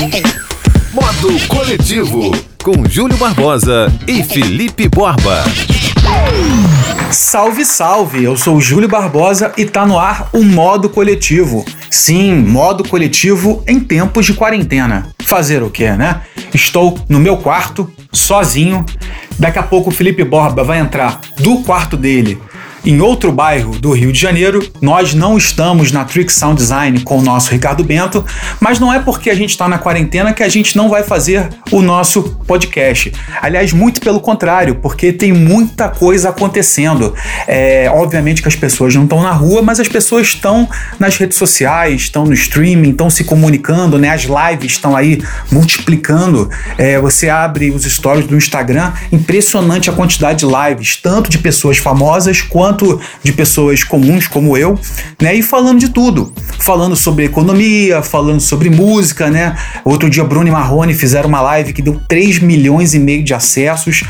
Modo Coletivo, com Júlio Barbosa e Felipe Borba. Salve, salve! Eu sou Júlio Barbosa e tá no ar o Modo Coletivo. Sim, modo coletivo em tempos de quarentena. Fazer o quê, né? Estou no meu quarto, sozinho. Daqui a pouco o Felipe Borba vai entrar do quarto dele em outro bairro do Rio de Janeiro. Nós não estamos na Trick Sound Design com o nosso Ricardo Bento, mas não é porque a gente está na quarentena que a gente não vai fazer o nosso podcast. Aliás, muito pelo contrário, porque tem muita coisa acontecendo. É, obviamente que as pessoas não estão na rua, mas as pessoas estão nas redes sociais, estão no streaming, estão se comunicando, né? As lives estão aí multiplicando. É, você abre os stories do Instagram, impressionante a quantidade de lives, tanto de pessoas famosas quanto quanto de pessoas comuns como eu, né? E falando de tudo, falando sobre economia, falando sobre música, né? Outro dia Bruno e Marrone fizeram uma live que deu 3 milhões e meio de acessos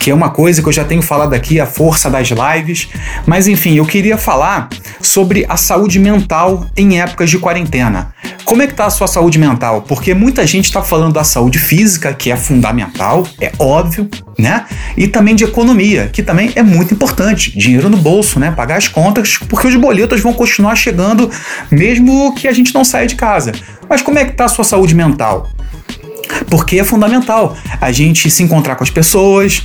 que é uma coisa que eu já tenho falado aqui, a força das lives. Mas enfim, eu queria falar sobre a saúde mental em épocas de quarentena. Como é que tá a sua saúde mental? Porque muita gente está falando da saúde física, que é fundamental, é óbvio, né? E também de economia, que também é muito importante. Dinheiro no bolso, né? Pagar as contas, porque os boletos vão continuar chegando mesmo que a gente não saia de casa. Mas como é que tá a sua saúde mental? Porque é fundamental a gente se encontrar com as pessoas,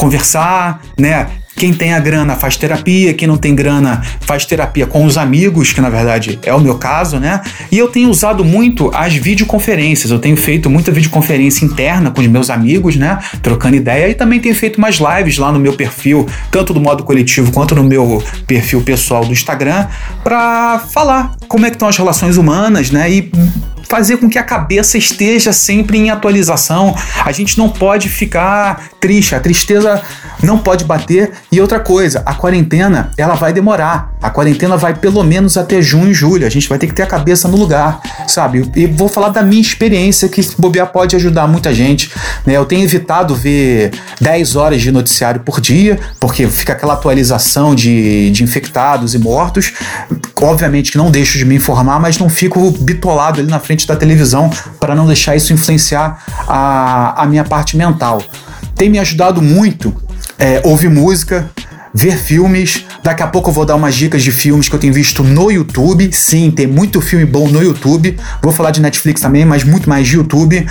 conversar, né? Quem tem a grana faz terapia, quem não tem grana faz terapia com os amigos, que na verdade é o meu caso, né? E eu tenho usado muito as videoconferências. Eu tenho feito muita videoconferência interna com os meus amigos, né? Trocando ideia e também tenho feito mais lives lá no meu perfil, tanto do modo coletivo quanto no meu perfil pessoal do Instagram, para falar como é que estão as relações humanas, né? E fazer com que a cabeça esteja sempre em atualização. A gente não pode ficar triste, a tristeza não pode bater. E outra coisa, a quarentena, ela vai demorar. A quarentena vai pelo menos até junho e julho. A gente vai ter que ter a cabeça no lugar, sabe? E vou falar da minha experiência, que bobear pode ajudar muita gente. Né? Eu tenho evitado ver 10 horas de noticiário por dia, porque fica aquela atualização de, de infectados e mortos. Obviamente que não deixo de me informar, mas não fico bitolado ali na frente da televisão para não deixar isso influenciar a, a minha parte mental. Tem me ajudado muito é, ouvir música, ver filmes. Daqui a pouco eu vou dar umas dicas de filmes que eu tenho visto no YouTube. Sim, tem muito filme bom no YouTube. Vou falar de Netflix também, mas muito mais de YouTube.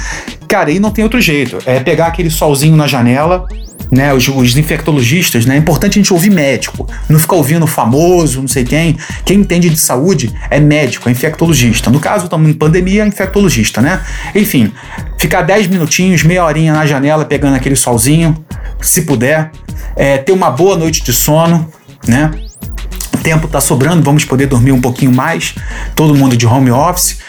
Cara, aí não tem outro jeito. É pegar aquele solzinho na janela, né, os, os, infectologistas, né, é importante a gente ouvir médico, não ficar ouvindo famoso, não sei quem. Quem entende de saúde é médico, é infectologista. No caso, estamos em pandemia, é infectologista, né? Enfim, ficar 10 minutinhos, meia horinha na janela pegando aquele solzinho, se puder, é, ter uma boa noite de sono, né? tempo está sobrando, vamos poder dormir um pouquinho mais, todo mundo de home office.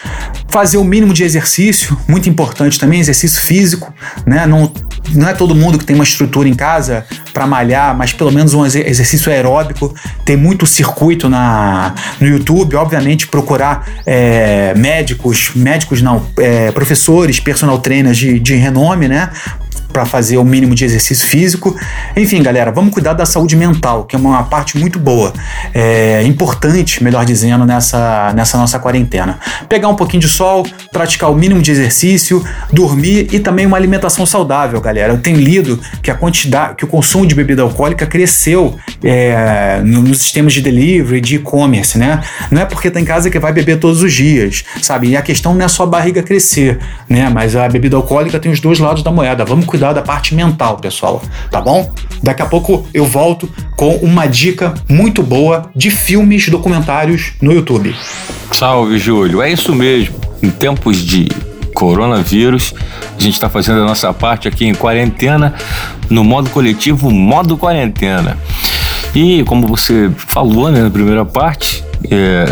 Fazer o mínimo de exercício, muito importante também, exercício físico, né? Não, não é todo mundo que tem uma estrutura em casa para malhar, mas pelo menos um exercício aeróbico. Tem muito circuito na, no YouTube, obviamente, procurar é, médicos, médicos não, é, professores, personal trainers de, de renome, né? Para fazer o mínimo de exercício físico. Enfim, galera, vamos cuidar da saúde mental, que é uma parte muito boa, é importante, melhor dizendo, nessa, nessa nossa quarentena. Pegar um pouquinho de sol, praticar o mínimo de exercício, dormir e também uma alimentação saudável, galera. Eu tenho lido que a quantidade, que o consumo de bebida alcoólica cresceu é, nos sistemas de delivery, de e-commerce, né? Não é porque tá em casa que vai beber todos os dias, sabe? E a questão não é só a barriga crescer, né? Mas a bebida alcoólica tem os dois lados da moeda. Vamos cuidar cuidar da parte mental, pessoal, tá bom? Daqui a pouco eu volto com uma dica muito boa de filmes documentários no YouTube. Salve, Júlio. É isso mesmo. Em tempos de coronavírus, a gente está fazendo a nossa parte aqui em quarentena, no modo coletivo, modo quarentena. E como você falou né, na primeira parte, é,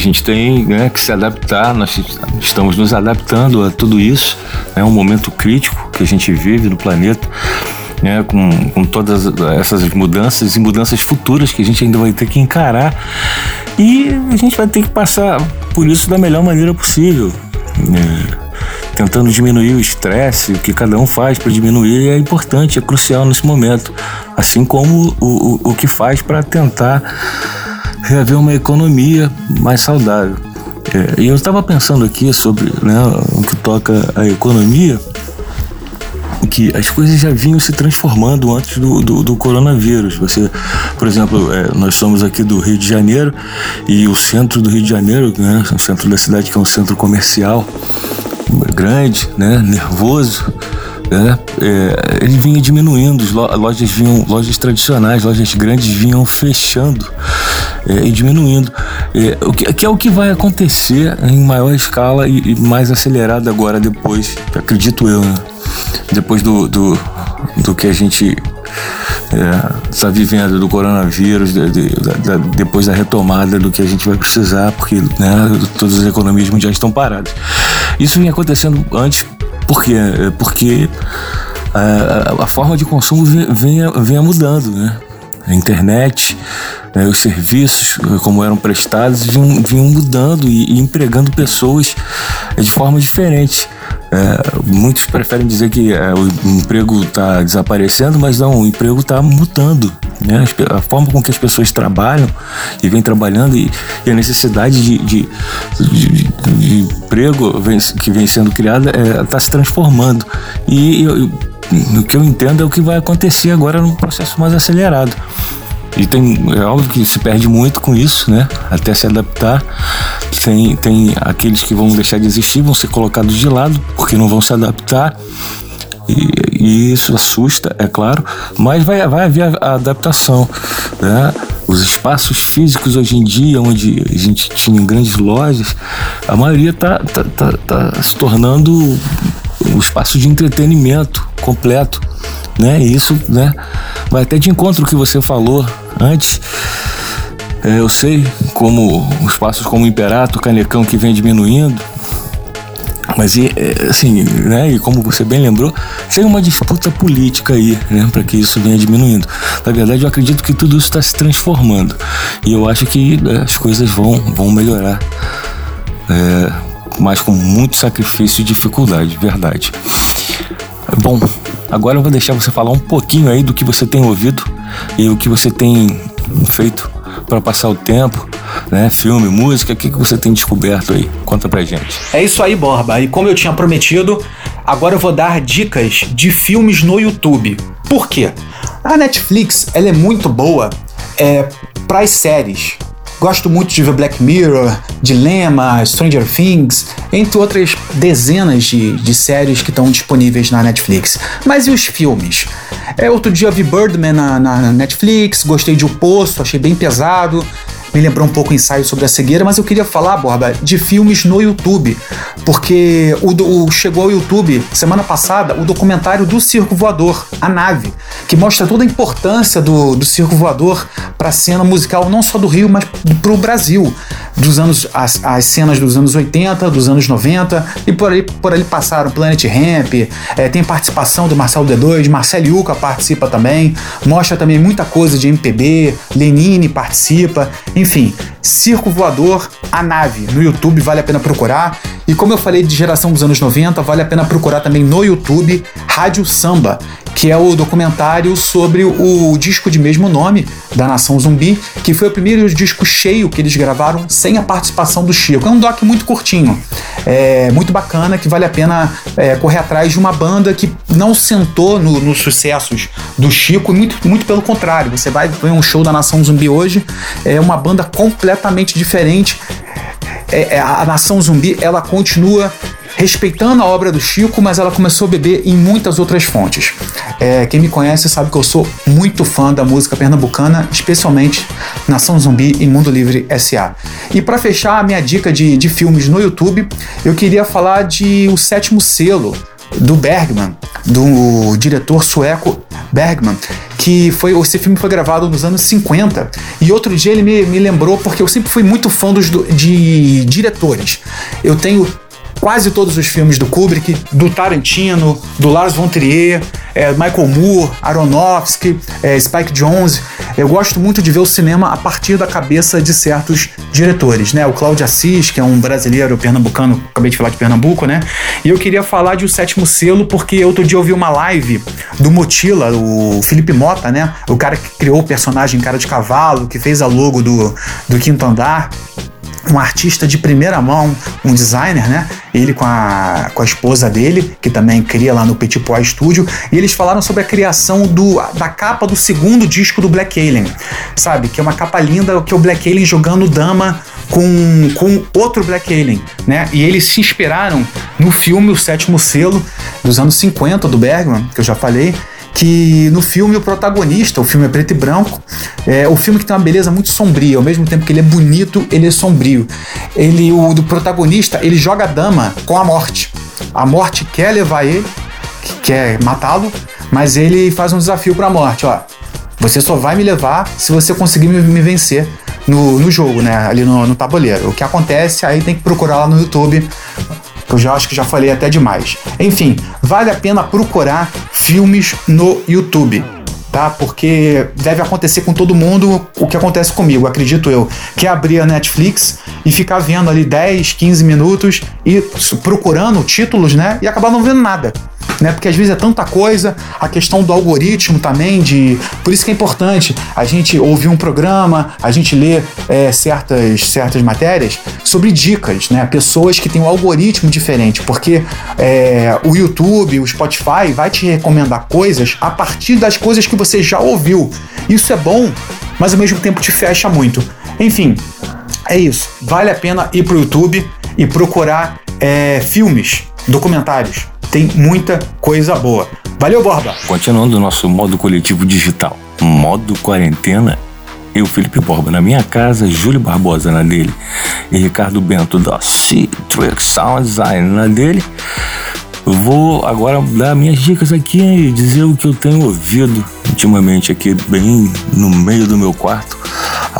gente tem né, que se adaptar, nós estamos nos adaptando a tudo isso. É um momento crítico que a gente vive no planeta. Né, com, com todas essas mudanças e mudanças futuras que a gente ainda vai ter que encarar. E a gente vai ter que passar por isso da melhor maneira possível. Né? Tentando diminuir o estresse, o que cada um faz para diminuir é importante, é crucial nesse momento. Assim como o, o, o que faz para tentar reaver uma economia mais saudável. É, e eu estava pensando aqui sobre né, o que toca a economia, que as coisas já vinham se transformando antes do, do, do coronavírus. Você, por exemplo, é, nós somos aqui do Rio de Janeiro e o centro do Rio de Janeiro, né, o centro da cidade que é um centro comercial grande, né, nervoso, né, é, ele vinha diminuindo, lojas vinham, lojas tradicionais, lojas grandes vinham fechando é, e diminuindo. É, o que, que, é o que vai acontecer em maior escala e, e mais acelerado agora depois, acredito eu, né? depois do, do, do que a gente está é, vivendo do coronavírus, de, de, de, depois da retomada do que a gente vai precisar, porque né, todas as economias mundiais estão paradas. Isso vinha acontecendo antes, por quê? É, porque a, a, forma de consumo vinha, vinha mudando, né? A internet, né, os serviços, como eram prestados, vinham, vinham mudando e, e empregando pessoas de forma diferente. É, muitos preferem dizer que é, o emprego está desaparecendo, mas não, o emprego está mutando. Né? A forma com que as pessoas trabalham e vêm trabalhando e, e a necessidade de, de, de, de emprego vem, que vem sendo criada está é, se transformando. E eu, o que eu entendo é o que vai acontecer agora num processo mais acelerado. E tem, é óbvio que se perde muito com isso, né? Até se adaptar. Tem, tem aqueles que vão deixar de existir, vão ser colocados de lado, porque não vão se adaptar. E, e isso assusta, é claro, mas vai, vai haver a adaptação. Né? Os espaços físicos hoje em dia, onde a gente tinha grandes lojas, a maioria está tá, tá, tá se tornando um espaço de entretenimento completo. Né? Isso né, vai até de encontro que você falou antes. É, eu sei como os passos como Imperato, Canecão que vem diminuindo, mas e, é, assim, né, e como você bem lembrou, tem uma disputa política aí, né, para que isso venha diminuindo. Na verdade, eu acredito que tudo isso está se transformando e eu acho que né, as coisas vão, vão melhorar, é, mas com muito sacrifício e dificuldade, verdade. Bom, agora eu vou deixar você falar um pouquinho aí do que você tem ouvido e o que você tem feito para passar o tempo, né? Filme, música, o que, que você tem descoberto aí? Conta pra gente. É isso aí, Borba. E como eu tinha prometido, agora eu vou dar dicas de filmes no YouTube. Por quê? A Netflix ela é muito boa é, para as séries. Gosto muito de ver Black Mirror, Dilema, Stranger Things, entre outras dezenas de, de séries que estão disponíveis na Netflix. Mas e os filmes? É, outro dia vi Birdman na, na Netflix, gostei de O Poço, achei bem pesado me lembrou um pouco o ensaio sobre a cegueira, mas eu queria falar, Borba, de filmes no YouTube, porque o, o, chegou ao YouTube semana passada o documentário do Circo Voador, A Nave, que mostra toda a importância do, do Circo Voador para a cena musical não só do Rio, mas para o Brasil, dos anos as, as, cenas dos anos 80, dos anos 90 e por ali por ali passaram Planet Ramp, é, tem participação do Marcelo D2, Marcelo Yuca participa também, mostra também muita coisa de MPB, Lenine participa. Enfim, Circo Voador, a nave, no YouTube vale a pena procurar. E como eu falei de geração dos anos 90, vale a pena procurar também no YouTube Rádio Samba, que é o documentário sobre o disco de mesmo nome da Nação Zumbi, que foi o primeiro disco cheio que eles gravaram sem a participação do Chico. É um doc muito curtinho, é muito bacana, que vale a pena é, correr atrás de uma banda que não sentou no, nos sucessos do Chico, muito, muito pelo contrário. Você vai ver um show da Nação Zumbi hoje, é uma banda completamente diferente. É, é a Nação Zumbi ela continua respeitando a obra do Chico, mas ela começou a beber em muitas outras fontes. É, quem me conhece sabe que eu sou muito fã da música pernambucana, especialmente Nação Zumbi e Mundo Livre SA. E para fechar a minha dica de, de filmes no YouTube, eu queria falar de O Sétimo Selo, do Bergman, do diretor sueco Bergman, que foi esse filme foi gravado nos anos 50. E outro dia ele me, me lembrou porque eu sempre fui muito fã dos, de diretores. Eu tenho quase todos os filmes do Kubrick, do Tarantino, do Lars von Trier, é, Michael Moore, Aronofsky, é, Spike Jonze. Eu gosto muito de ver o cinema a partir da cabeça de certos diretores, né? O Cláudio Assis, que é um brasileiro pernambucano, acabei de falar de Pernambuco, né? E eu queria falar de O Sétimo Selo porque outro dia eu vi uma live do Motila, o Felipe Mota, né? O cara que criou o personagem Cara de Cavalo, que fez a logo do, do Quinto Andar. um artista de primeira mão, um designer, né? Ele com a, com a esposa dele, que também cria lá no Petit Pois Studio, e eles falaram sobre a criação do, da capa do segundo disco do Black Alien, sabe? Que é uma capa linda, que é o Black Alien jogando dama com, com outro Black Alien, né? E eles se inspiraram no filme O Sétimo Selo, dos anos 50, do Bergman, que eu já falei, que no filme o protagonista, o filme é preto e branco, é o filme que tem uma beleza muito sombria, ao mesmo tempo que ele é bonito, ele é sombrio. Ele, o do protagonista, ele joga a dama com a morte. A morte quer levar ele, quer matá-lo, mas ele faz um desafio para a morte, ó. Você só vai me levar se você conseguir me, me vencer no, no jogo, né? Ali no, no tabuleiro. O que acontece, aí tem que procurar lá no YouTube que eu já acho que já falei até demais. Enfim, vale a pena procurar filmes no YouTube. Tá? Porque deve acontecer com todo mundo o que acontece comigo, acredito eu. Que é abrir a Netflix e ficar vendo ali 10, 15 minutos e procurando títulos, né? E acabar não vendo nada né? Porque às vezes é tanta coisa, a questão do algoritmo também, de. Por isso que é importante a gente ouvir um programa, a gente ler é, certas, certas matérias sobre dicas, né? Pessoas que têm um algoritmo diferente, porque é, o YouTube, o Spotify vai te recomendar coisas a partir das coisas que você já ouviu. Isso é bom, mas ao mesmo tempo te fecha muito. Enfim, é isso. Vale a pena ir pro YouTube e procurar é, filmes, documentários tem muita coisa boa. Valeu, Borba! Continuando o nosso modo coletivo digital, modo quarentena, eu, Felipe Borba, na minha casa, Júlio Barbosa na dele e Ricardo Bento da Citrix Sound Design na dele. vou agora dar minhas dicas aqui e dizer o que eu tenho ouvido ultimamente aqui, bem no meio do meu quarto.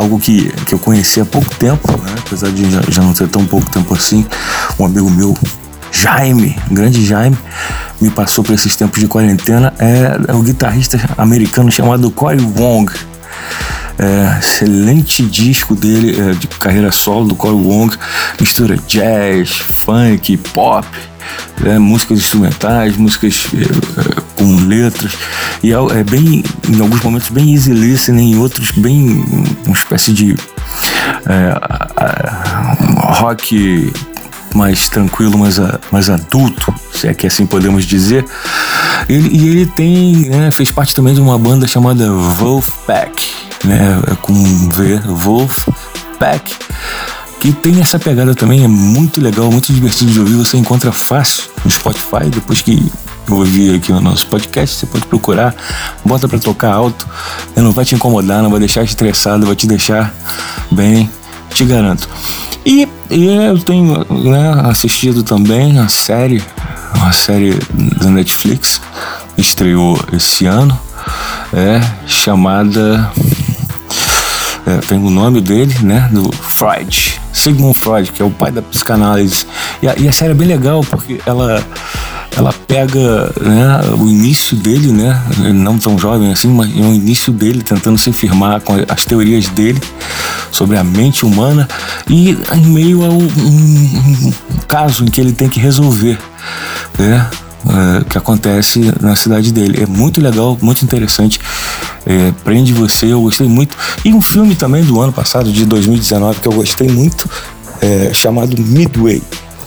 Algo que, que eu conheci há pouco tempo, né? apesar de já, já não ter tão pouco tempo assim. Um amigo meu Jaime, grande Jaime, me passou por esses tempos de quarentena é, é o guitarrista americano chamado Corey Wong. É, excelente disco dele é, de carreira solo do Corey Wong, mistura jazz, funk, pop, é, músicas instrumentais, músicas é, com letras e é, é, bem, em alguns momentos bem easy listening, em outros bem uma espécie de rock mais tranquilo, mais, mais adulto, se é que assim podemos dizer. Ele, e ele tem, né, fez parte também de uma banda chamada Wolfpack, né, é com V, Wolfpack, que tem essa pegada também, é muito legal, muito divertido de ouvir, você encontra fácil no Spotify, depois que ouvir aqui no nosso podcast, você pode procurar, bota para tocar alto, não vai te incomodar, não vai deixar estressado, vai te deixar bem, te garanto. E, e eu tenho né, assistido também a série, uma série da Netflix, estreou esse ano, é chamada. É, tem o nome dele, né? Do Freud, Sigmund Freud, que é o pai da psicanálise. E a, e a série é bem legal porque ela ela pega né, o início dele, né, não tão jovem assim, mas é o início dele tentando se firmar com as teorias dele sobre a mente humana e em meio a um, um, caso em que ele tem que resolver, né, é, que acontece na cidade dele. É muito legal, muito interessante, é, prende você, eu gostei muito. E um filme também do ano passado, de 2019, que eu gostei muito, é, chamado Midway.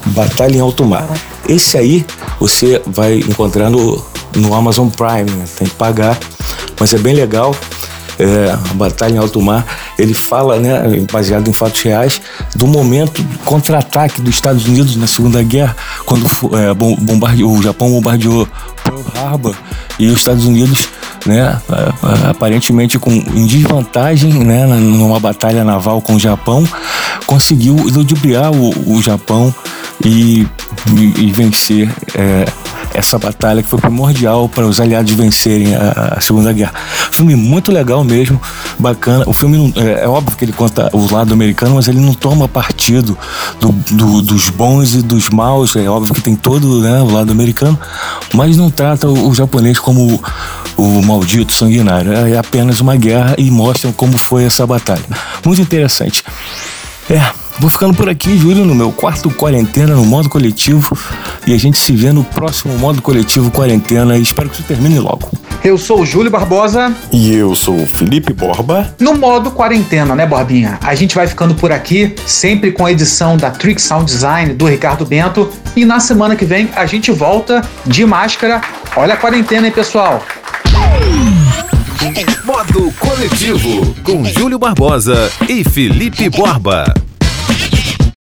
Batalha em Alto Mar. Esse aí você vai encontrar no, no Amazon Prime, né? tem que pagar, mas é bem legal. É, a Batalha em Alto Mar, ele fala, né, baseado em fatos reais, do momento contra-ataque dos Estados Unidos na Segunda Guerra, quando é, bombardeou, o Japão bombardeou Pearl Harbor e os Estados Unidos né, aparentemente com, em desvantagem né, numa batalha naval com o Japão, conseguiu ludibriar o, o Japão e, e, e vencer é, essa batalha que foi primordial para os aliados vencerem a, a, Segunda Guerra. Filme muito legal mesmo, bacana. O filme não, é, é, óbvio que ele conta o lado americano, mas ele não toma partido do, do, dos bons e dos maus. É óbvio que tem todo né, o lado americano, mas não trata o, o japonês como o maldito sanguinário. É apenas uma guerra e mostram como foi essa batalha. Muito interessante. É, Vou ficando por aqui, Júlio, no meu quarto quarentena no modo coletivo. E a gente se vê no próximo modo coletivo quarentena. E espero que isso termine logo. Eu sou o Júlio Barbosa. E eu sou o Felipe Borba. No modo quarentena, né, Borbinha? A gente vai ficando por aqui, sempre com a edição da Trick Sound Design do Ricardo Bento. E na semana que vem a gente volta de máscara. Olha a quarentena, hein, pessoal? Modo Coletivo, com Júlio Barbosa e Felipe Borba.